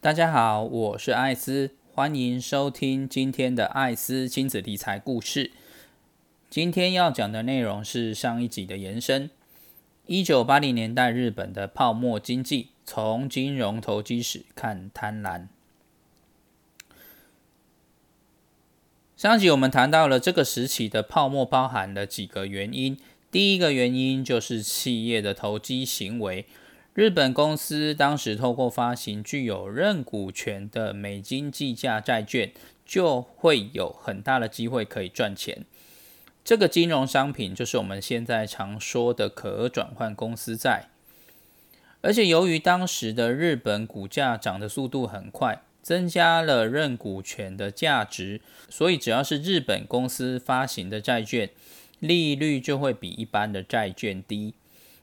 大家好，我是艾斯，欢迎收听今天的艾斯亲子理财故事。今天要讲的内容是上一集的延伸。一九八零年代日本的泡沫经济，从金融投机史看贪婪。上集我们谈到了这个时期的泡沫包含了几个原因。第一个原因就是企业的投机行为。日本公司当时透过发行具有认股权的美金计价债券，就会有很大的机会可以赚钱。这个金融商品就是我们现在常说的可转换公司债。而且由于当时的日本股价涨的速度很快。增加了认股权的价值，所以只要是日本公司发行的债券，利率就会比一般的债券低。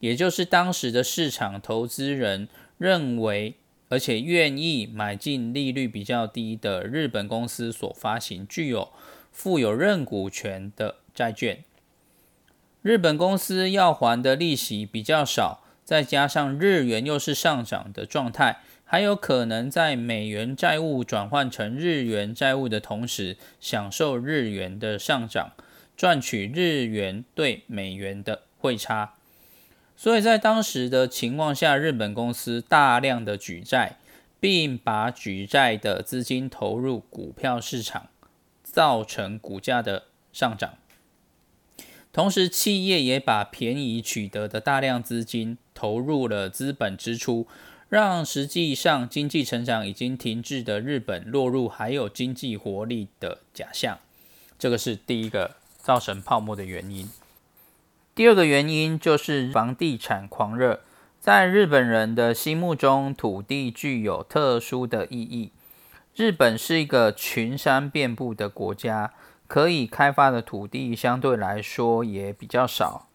也就是当时的市场投资人认为，而且愿意买进利率比较低的日本公司所发行具有富有认股权的债券。日本公司要还的利息比较少，再加上日元又是上涨的状态。还有可能在美元债务转换成日元债务的同时，享受日元的上涨，赚取日元对美元的汇差。所以在当时的情况下，日本公司大量的举债，并把举债的资金投入股票市场，造成股价的上涨。同时，企业也把便宜取得的大量资金投入了资本支出。让实际上经济成长已经停滞的日本落入还有经济活力的假象，这个是第一个造成泡沫的原因。第二个原因就是房地产狂热，在日本人的心目中，土地具有特殊的意义。日本是一个群山遍布的国家，可以开发的土地相对来说也比较少。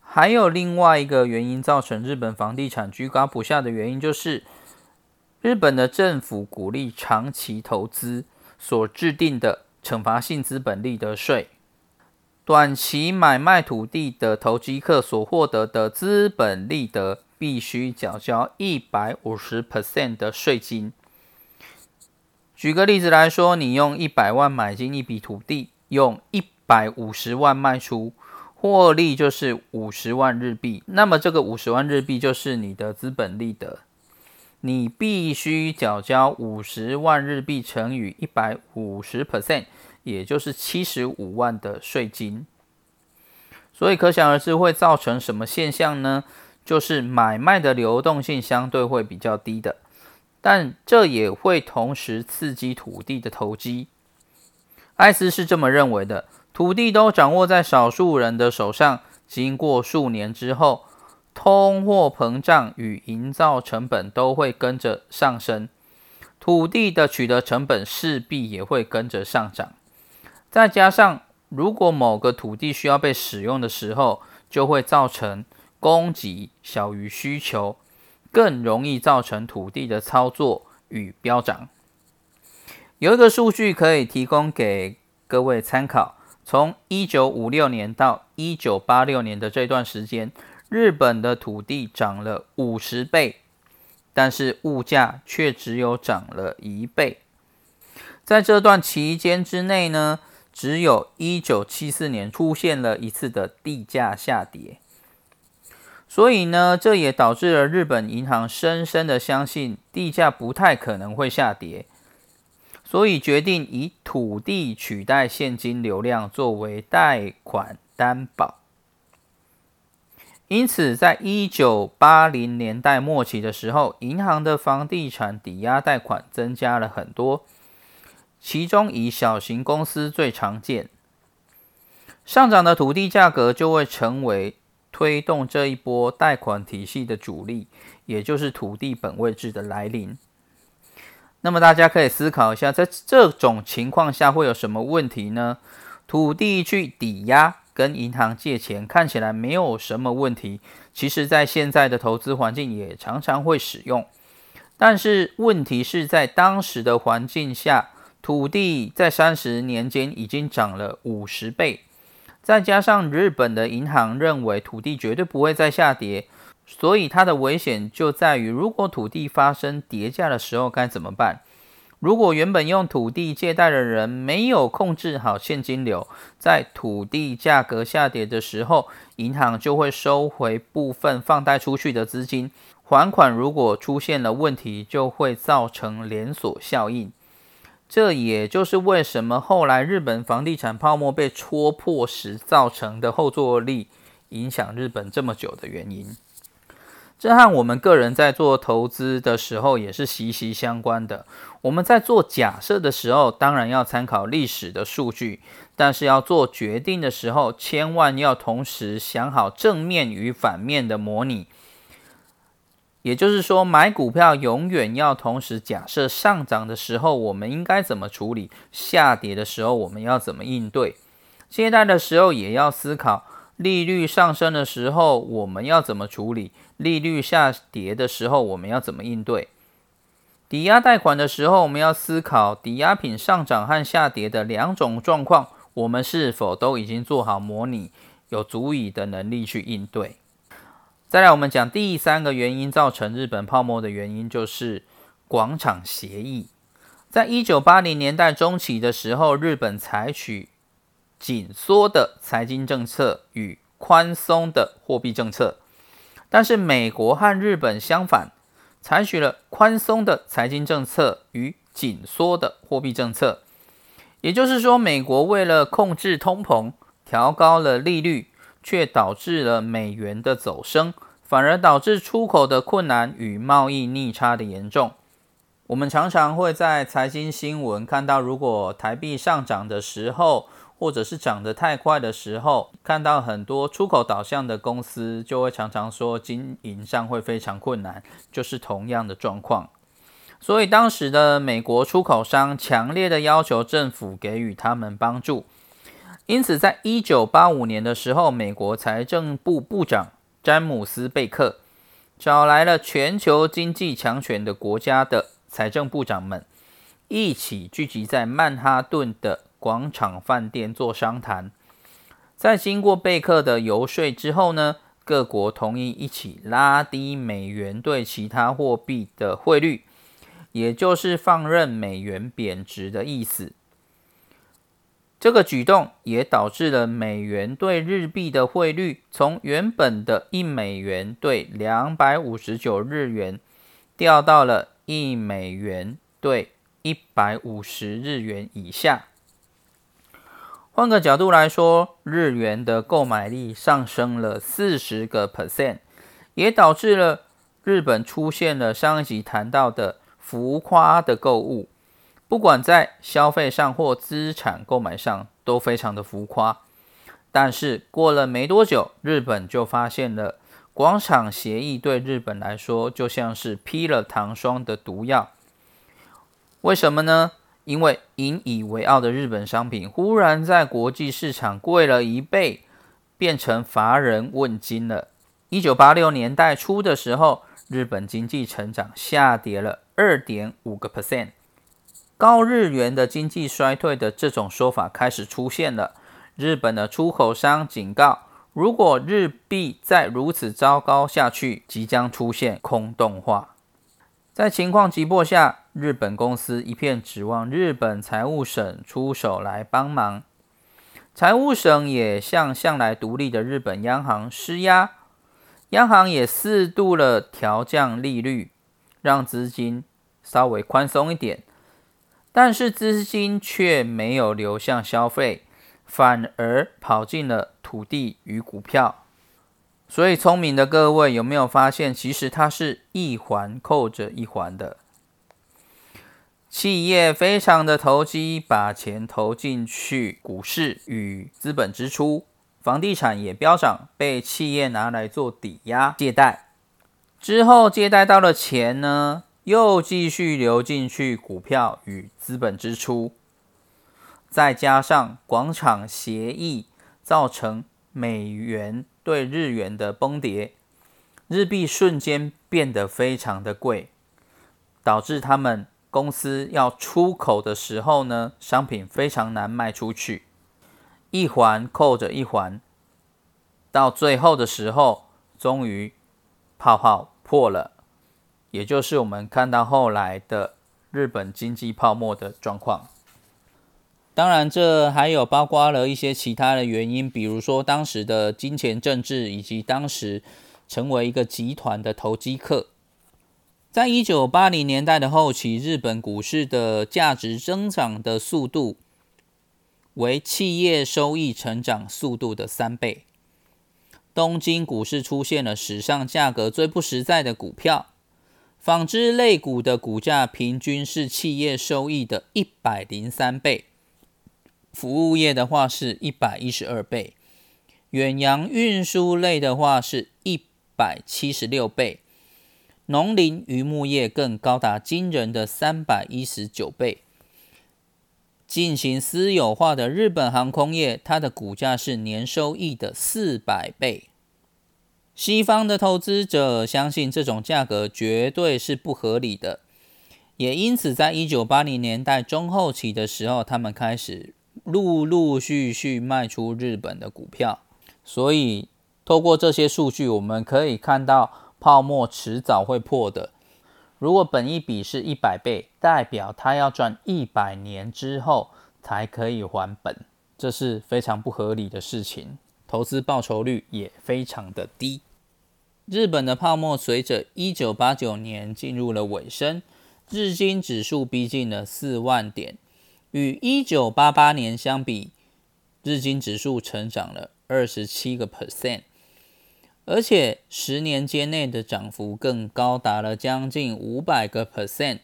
还有另外一个原因造成日本房地产居高不下的原因，就是日本的政府鼓励长期投资所制定的惩罚性资本利得税，短期买卖土地的投机客所获得的资本利得必须缴交一百五十 percent 的税金。举个例子来说，你用一百万买进一笔土地，用一百五十万卖出。获利就是五十万日币，那么这个五十万日币就是你的资本利得，你必须缴交五十万日币乘以一百五十 percent，也就是七十五万的税金。所以可想而知会造成什么现象呢？就是买卖的流动性相对会比较低的，但这也会同时刺激土地的投机。艾斯是这么认为的。土地都掌握在少数人的手上，经过数年之后，通货膨胀与营造成本都会跟着上升，土地的取得成本势必也会跟着上涨。再加上，如果某个土地需要被使用的时候，就会造成供给小于需求，更容易造成土地的操作与飙涨。有一个数据可以提供给各位参考。从一九五六年到一九八六年的这段时间，日本的土地涨了五十倍，但是物价却只有涨了一倍。在这段期间之内呢，只有一九七四年出现了一次的地价下跌。所以呢，这也导致了日本银行深深的相信地价不太可能会下跌。所以决定以土地取代现金流量作为贷款担保。因此，在一九八零年代末期的时候，银行的房地产抵押贷款增加了很多，其中以小型公司最常见。上涨的土地价格就会成为推动这一波贷款体系的主力，也就是土地本位制的来临。那么大家可以思考一下，在这种情况下会有什么问题呢？土地去抵押跟银行借钱看起来没有什么问题，其实在现在的投资环境也常常会使用。但是问题是在当时的环境下，土地在三十年间已经涨了五十倍，再加上日本的银行认为土地绝对不会再下跌，所以它的危险就在于，如果土地发生跌价的时候该怎么办？如果原本用土地借贷的人没有控制好现金流，在土地价格下跌的时候，银行就会收回部分放贷出去的资金，还款如果出现了问题，就会造成连锁效应。这也就是为什么后来日本房地产泡沫被戳破时造成的后坐力影响日本这么久的原因。这和我们个人在做投资的时候也是息息相关的。我们在做假设的时候，当然要参考历史的数据，但是要做决定的时候，千万要同时想好正面与反面的模拟。也就是说，买股票永远要同时假设上涨的时候我们应该怎么处理，下跌的时候我们要怎么应对，借贷的时候也要思考。利率上升的时候，我们要怎么处理？利率下跌的时候，我们要怎么应对？抵押贷款的时候，我们要思考抵押品上涨和下跌的两种状况，我们是否都已经做好模拟，有足以的能力去应对？再来，我们讲第三个原因造成日本泡沫的原因，就是广场协议。在一九八零年代中期的时候，日本采取紧缩的财经政策与宽松的货币政策，但是美国和日本相反，采取了宽松的财经政策与紧缩的货币政策。也就是说，美国为了控制通膨，调高了利率，却导致了美元的走升，反而导致出口的困难与贸易逆差的严重。我们常常会在财经新闻看到，如果台币上涨的时候，或者是涨得太快的时候，看到很多出口导向的公司就会常常说经营上会非常困难，就是同样的状况。所以当时的美国出口商强烈的要求政府给予他们帮助。因此，在一九八五年的时候，美国财政部部长詹姆斯贝克找来了全球经济强权的国家的财政部长们，一起聚集在曼哈顿的。广场饭店做商谈，在经过贝克的游说之后呢，各国同意一起拉低美元对其他货币的汇率，也就是放任美元贬值的意思。这个举动也导致了美元对日币的汇率从原本的一美元兑两百五十九日元，掉到了一美元兑一百五十日元以下。换个角度来说，日元的购买力上升了四十个 percent，也导致了日本出现了上一集谈到的浮夸的购物，不管在消费上或资产购买上都非常的浮夸。但是过了没多久，日本就发现了广场协议对日本来说就像是披了糖霜的毒药。为什么呢？因为引以为傲的日本商品忽然在国际市场贵了一倍，变成乏人问津了。一九八六年代初的时候，日本经济成长下跌了二点五个 percent，高日元的经济衰退的这种说法开始出现了。日本的出口商警告，如果日币再如此糟糕下去，即将出现空洞化。在情况急迫下，日本公司一片指望日本财务省出手来帮忙。财务省也向向来独立的日本央行施压，央行也适度了调降利率，让资金稍微宽松一点。但是资金却没有流向消费，反而跑进了土地与股票。所以，聪明的各位有没有发现，其实它是一环扣着一环的。企业非常的投机，把钱投进去股市与资本支出，房地产也飙涨，被企业拿来做抵押借贷。之后借贷到了钱呢，又继续流进去股票与资本支出，再加上广场协议，造成美元。对日元的崩跌，日币瞬间变得非常的贵，导致他们公司要出口的时候呢，商品非常难卖出去，一环扣着一环，到最后的时候，终于泡泡破了，也就是我们看到后来的日本经济泡沫的状况。当然，这还有包括了一些其他的原因，比如说当时的金钱政治，以及当时成为一个集团的投机客。在一九八零年代的后期，日本股市的价值增长的速度为企业收益成长速度的三倍。东京股市出现了史上价格最不实在的股票，纺织类股的股价平均是企业收益的一百零三倍。服务业的话是一百一十二倍，远洋运输类的话是一百七十六倍，农林渔牧业更高达惊人的三百一十九倍。进行私有化的日本航空业，它的股价是年收益的四百倍。西方的投资者相信这种价格绝对是不合理的，也因此在一九八零年代中后期的时候，他们开始。陆陆续续卖出日本的股票，所以透过这些数据，我们可以看到泡沫迟早会破的。如果本一笔是一百倍，代表它要赚一百年之后才可以还本，这是非常不合理的事情，投资报酬率也非常的低。日本的泡沫随着一九八九年进入了尾声，日经指数逼近了四万点。与一九八八年相比，日经指数成长了二十七个 percent，而且十年间内的涨幅更高达了将近五百个 percent。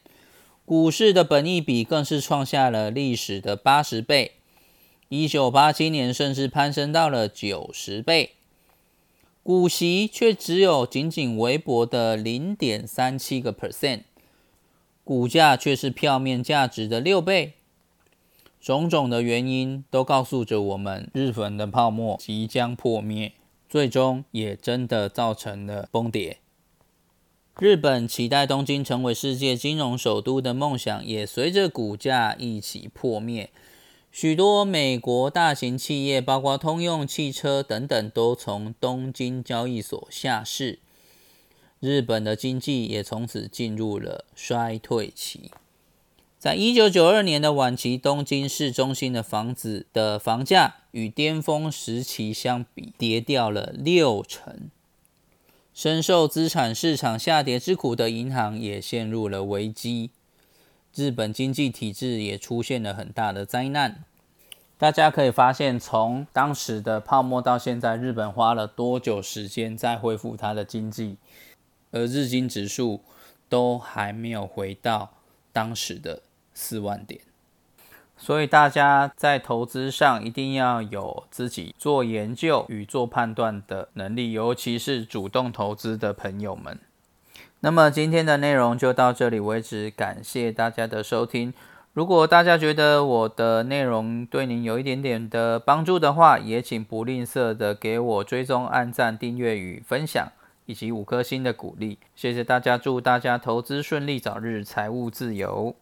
股市的本益比更是创下了历史的八十倍，一九八七年甚至攀升到了九十倍，股息却只有仅仅微薄的零点三七个 percent，股价却是票面价值的六倍。种种的原因都告诉着我们，日本的泡沫即将破灭，最终也真的造成了崩跌。日本期待东京成为世界金融首都的梦想，也随着股价一起破灭。许多美国大型企业，包括通用汽车等等，都从东京交易所下市。日本的经济也从此进入了衰退期。在一九九二年的晚期，东京市中心的房子的房价与巅峰时期相比跌掉了六成，深受资产市场下跌之苦的银行也陷入了危机，日本经济体制也出现了很大的灾难。大家可以发现，从当时的泡沫到现在，日本花了多久时间在恢复它的经济，而日经指数都还没有回到当时的。四万点，所以大家在投资上一定要有自己做研究与做判断的能力，尤其是主动投资的朋友们。那么今天的内容就到这里为止，感谢大家的收听。如果大家觉得我的内容对您有一点点的帮助的话，也请不吝啬的给我追踪、按赞、订阅与分享，以及五颗星的鼓励。谢谢大家，祝大家投资顺利，早日财务自由。